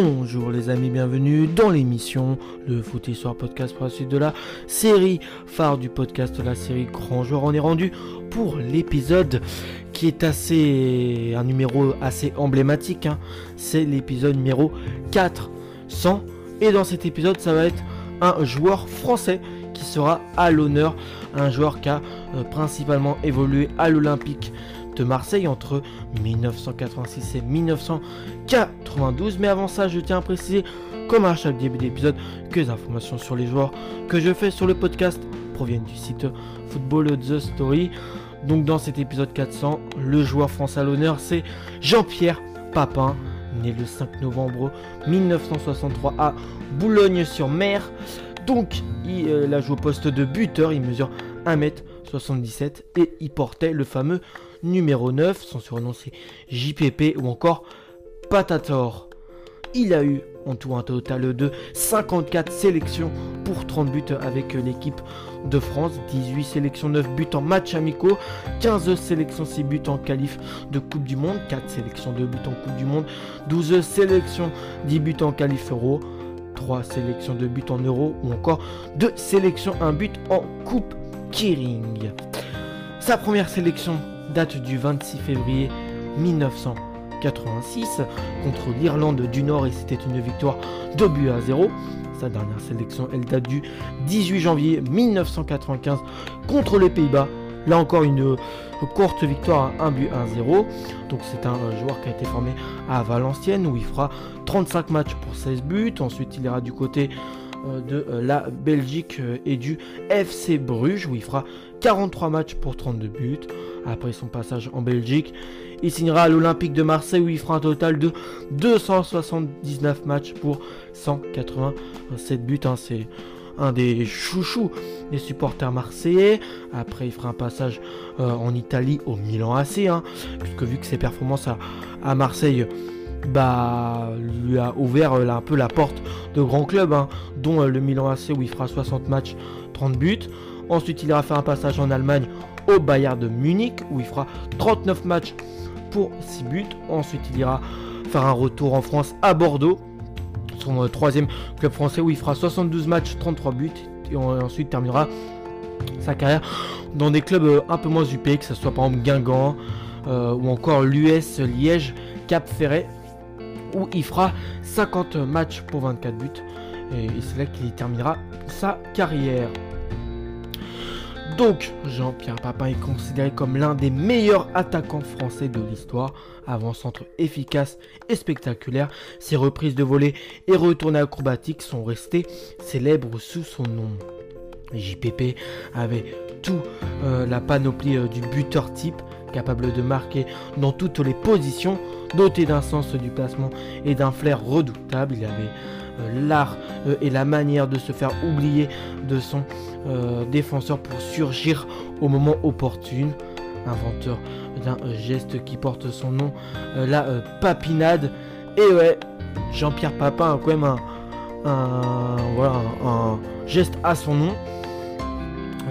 Bonjour les amis, bienvenue dans l'émission Le Foot Histoire Podcast pour la suite de la série phare du podcast, la série Grand Joueur. On est rendu pour l'épisode qui est assez un numéro assez emblématique. hein. C'est l'épisode numéro 400. Et dans cet épisode, ça va être un joueur français qui sera à l'honneur. Un joueur qui a euh, principalement évolué à l'Olympique de Marseille entre 1986 et 1992. Mais avant ça, je tiens à préciser, comme à chaque début d'épisode, que les informations sur les joueurs que je fais sur le podcast proviennent du site Football The Story. Donc dans cet épisode 400, le joueur français à l'honneur, c'est Jean-Pierre Papin, né le 5 novembre 1963 à Boulogne-sur-Mer. Donc il, euh, il a joué au poste de buteur, il mesure 1m77 et il portait le fameux numéro 9, son surnom c'est JPP ou encore Patator. Il a eu en tout un total de 54 sélections pour 30 buts avec l'équipe de France, 18 sélections 9 buts en match amicaux, 15 sélections 6 buts en qualif de Coupe du Monde, 4 sélections 2 buts en Coupe du Monde, 12 sélections 10 buts en qualif euro, 3 sélections de buts en euro ou encore 2 sélections 1 but en Coupe Kering. Sa première sélection date du 26 février 1986 contre l'Irlande du Nord et c'était une victoire de but à 0. Sa dernière sélection, elle date du 18 janvier 1995 contre les Pays-Bas. Là encore une courte victoire à 1 but à 0. Donc c'est un joueur qui a été formé à Valenciennes où il fera 35 matchs pour 16 buts. Ensuite il ira du côté euh, de euh, la Belgique euh, et du FC Bruges où il fera 43 matchs pour 32 buts. Après son passage en Belgique, il signera à l'Olympique de Marseille où il fera un total de 279 matchs pour 187 buts. hein. C'est un des chouchous des supporters marseillais. Après, il fera un passage euh, en Italie au Milan AC, hein, puisque vu que ses performances à, Marseille bah, lui a ouvert euh, un peu la porte de grands clubs, hein, dont euh, le Milan AC où il fera 60 matchs, 30 buts. Ensuite, il ira faire un passage en Allemagne au Bayern de Munich où il fera 39 matchs pour 6 buts. Ensuite, il ira faire un retour en France à Bordeaux, son euh, troisième club français où il fera 72 matchs, 33 buts. Et ensuite terminera sa carrière dans des clubs euh, un peu moins UP, que ce soit par exemple Guingamp euh, ou encore l'US Liège, Cap Ferret, où il fera 50 matchs pour 24 buts. Et c'est là qu'il terminera sa carrière. Donc, Jean-Pierre Papin est considéré comme l'un des meilleurs attaquants français de l'histoire. Avant-centre efficace et spectaculaire, ses reprises de volée et retournées acrobatiques sont restées célèbres sous son nom. JPP avait tout euh, la panoplie euh, du buteur type, capable de marquer dans toutes les positions, doté d'un sens du placement et d'un flair redoutable. Il avait euh, l'art euh, et la manière de se faire oublier de son euh, défenseur pour surgir au moment opportun. Inventeur d'un geste qui porte son nom, la papinade. Et ouais, Jean-Pierre Papin a quand même un geste à son nom.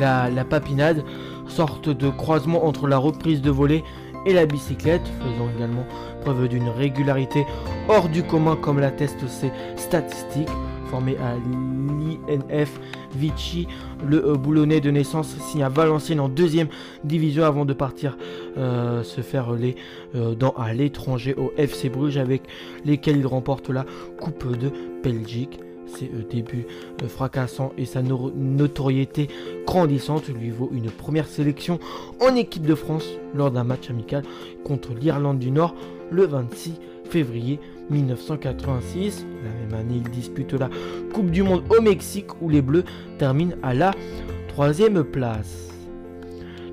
La, la papinade, sorte de croisement entre la reprise de volée et la bicyclette, faisant également preuve d'une régularité hors du commun comme l'attestent ses statistiques. Formé à l'INF Vichy, le euh, boulonnais de naissance signe à Valenciennes en deuxième division avant de partir euh, se faire les euh, dans à l'étranger au FC Bruges avec lesquels il remporte la Coupe de Belgique. Ses débuts euh, fracassants et sa no- notoriété grandissante lui vaut une première sélection en équipe de France lors d'un match amical contre l'Irlande du Nord le 26 février 1986. La même année, il dispute la Coupe du Monde au Mexique où les Bleus terminent à la troisième place.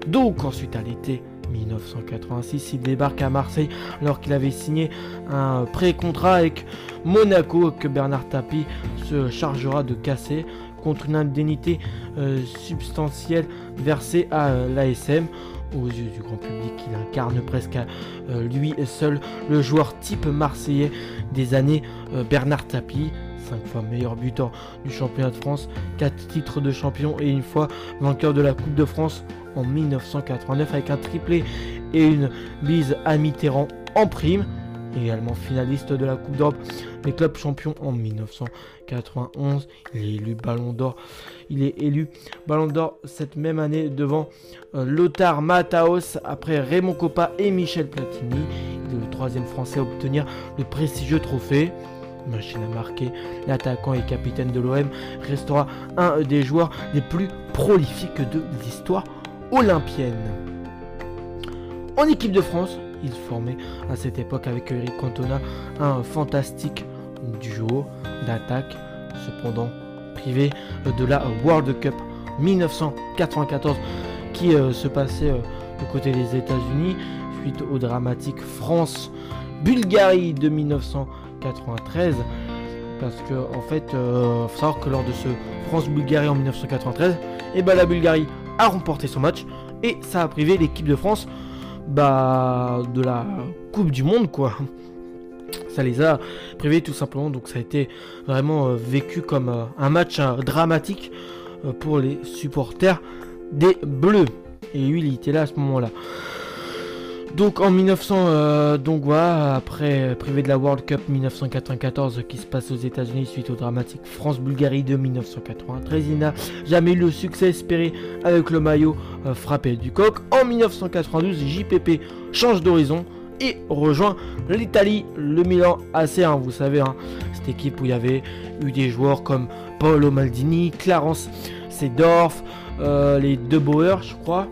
Donc ensuite à l'été 1986, il débarque à Marseille alors qu'il avait signé un pré-contrat avec Monaco que Bernard Tapie se chargera de casser contre une indemnité euh, substantielle versée à euh, l'ASM. Aux yeux du grand public, il incarne presque à euh, lui seul le joueur type marseillais des années Bernard Tapie. 5 fois meilleur buteur du championnat de France, 4 titres de champion et une fois vainqueur de la Coupe de France en 1989 avec un triplé et une bise à Mitterrand en prime. également finaliste de la Coupe d'Europe des clubs champions en 1991. Il est élu Ballon d'Or. Il est élu Ballon d'Or cette même année devant euh, Lothar Matthaus après Raymond Coppa et Michel Platini. Il est le troisième Français à obtenir le prestigieux trophée. Machine à marquer, l'attaquant et capitaine de l'OM restera un des joueurs les plus prolifiques de l'histoire olympienne. En équipe de France, il formait à cette époque avec Eric Cantona un fantastique duo d'attaque, cependant privé de la World Cup 1994 qui euh, se passait euh, du côté des États-Unis suite au dramatique France-Bulgarie de 1993 parce que en fait euh, faut savoir que lors de ce France-Bulgarie en 1993 et eh ben, la Bulgarie a remporté son match et ça a privé l'équipe de France bah, de la Coupe du Monde, quoi. Ça les a privés tout simplement, donc ça a été vraiment euh, vécu comme euh, un match euh, dramatique pour les supporters des Bleus. Et lui, il était là à ce moment-là. Donc en 1900, euh, après privé de la World Cup 1994 qui se passe aux États-Unis suite au dramatique France-Bulgarie de 1993, il n'a jamais eu le succès espéré avec le maillot euh, frappé du coq. En 1992, JPP change d'horizon et rejoint l'Italie, le Milan AC1, vous savez, hein, cette équipe où il y avait eu des joueurs comme Paolo Maldini, Clarence Sedorf, euh, les deux je crois.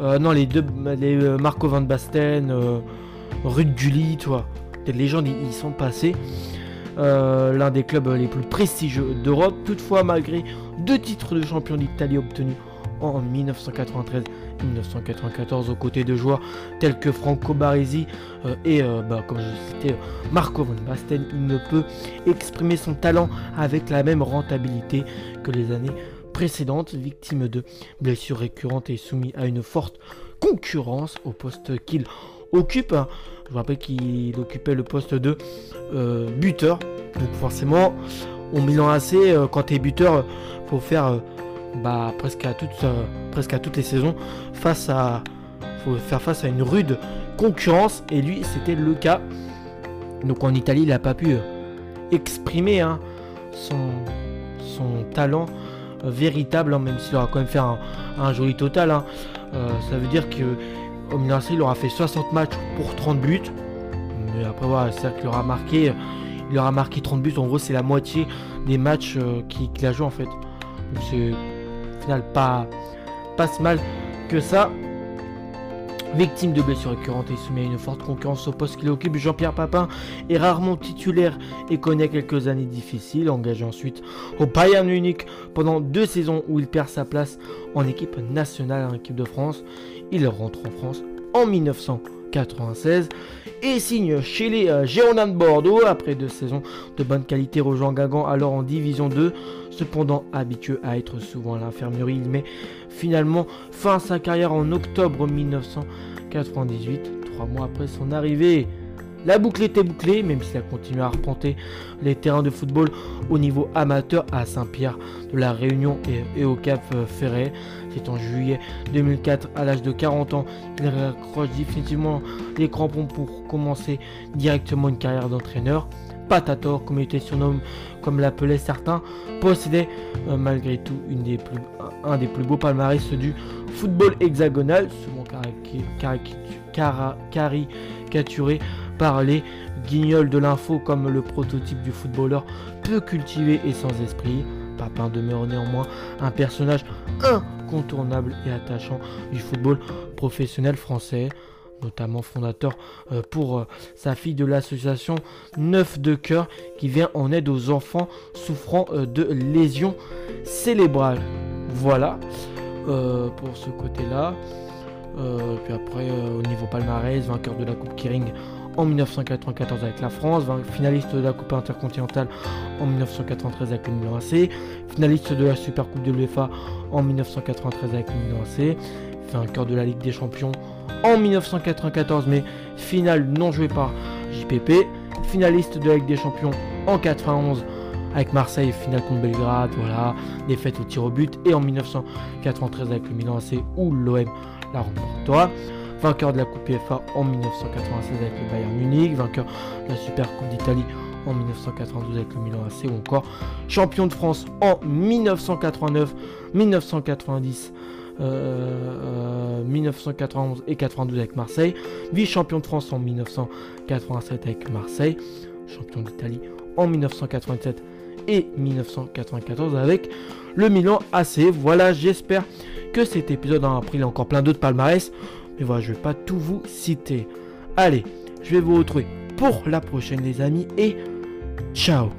Euh, non, les deux, les euh, Marco Van Basten, euh, Ruud Gulli, toi. Des légendes, ils, sont passés. L'un des clubs les plus prestigieux d'Europe. Toutefois, malgré deux titres de champion d'Italie obtenus en 1993 1994 aux côtés de joueurs tels que Franco Baresi et bah, comme je citais Marco Van Basten, il ne peut exprimer son talent avec la même rentabilité que les années précédente, victime de blessures récurrentes et soumis à une forte concurrence au poste qu'il occupe. Je vous rappelle qu'il occupait le poste de euh, buteur. Donc forcément, au Milan AC, euh, quand tu es buteur, faut faire euh, bah, presque, à toutes, presque à toutes les saisons face à, faut faire face à une rude concurrence. Et lui, c'était le cas. Donc en Italie, il n'a pas pu exprimer hein, son, son talent véritable, hein, même s'il aura quand même fait un, joli total. Hein. Euh, ça veut dire que Milan il aura fait 60 matchs pour 30 buts. Mais après voilà, c'est-à-dire qu'il aura marqué, il aura marqué 30 buts. En gros, c'est la moitié des matchs euh, qu'il a joué en fait. c'est au final pas, pas si mal que ça. Victime de blessures récurrentes et soumis à une forte concurrence au poste qu'il occupe, Jean-Pierre Papin est rarement titulaire et connaît quelques années difficiles, engagé ensuite au Bayern Munich pendant deux saisons où il perd sa place en équipe nationale en équipe de France. Il rentre en France en 1996 et signe chez les euh, de Bordeaux après deux saisons de bonne qualité rejoint Gagan alors en division 2 cependant habitué à être souvent à l'infirmerie il met finalement fin à sa carrière en octobre 1998 trois mois après son arrivée la boucle était bouclée, même s'il a continué à arpenter les terrains de football au niveau amateur à Saint-Pierre de la Réunion et, au Cap Ferret. C'est en juillet 2004, à l'âge de 40 ans, qu'il raccroche définitivement les crampons pour commencer directement une carrière d'entraîneur. Patator, comme il était surnommé, comme l'appelaient certains, possédait euh, malgré tout un des plus beaux palmarès du football hexagonal, souvent caricaturé par les guignols de l'info comme le prototype du footballeur peu cultivé et sans esprit. Papin demeure néanmoins un personnage incontournable et attachant du football professionnel français notamment fondateur euh, pour euh, sa fille de l'association Neuf de Cœur qui vient en aide aux enfants souffrant euh, de lésions cérébrales. Voilà pour ce côté-là. puis après, au niveau palmarès, vainqueur de la Coupe Kering en 1994 avec la France, finaliste de la Coupe intercontinentale en 1993 avec le Milan AC, finaliste de la Super Coupe de l'UEFA en 1993 avec le Milan AC, vainqueur de la Ligue des Champions en 1994 mais finale non jouée par JPP, finaliste de la Ligue des Champions en 91 avec Marseille, finale contre Belgrade, voilà, défaite au tir au but, et en 1993 avec le Milan AC où l'OM la remportera vainqueur de la Coupe UEFA en 1996 avec le Bayern Munich, vainqueur de la Super Coupe d'Italie en 1992 avec le Milan AC ou encore champion de France en 1989, 1990. 1991 et 92 avec Marseille, vice-champion de France en 1987 avec Marseille, champion d'Italie en 1987 et 1994 avec le Milan AC. Voilà, j'espère que cet épisode en a pris encore plein d'autres palmarès. Mais voilà, je vais pas tout vous citer. Allez, je vais vous retrouver pour la prochaine les amis et ciao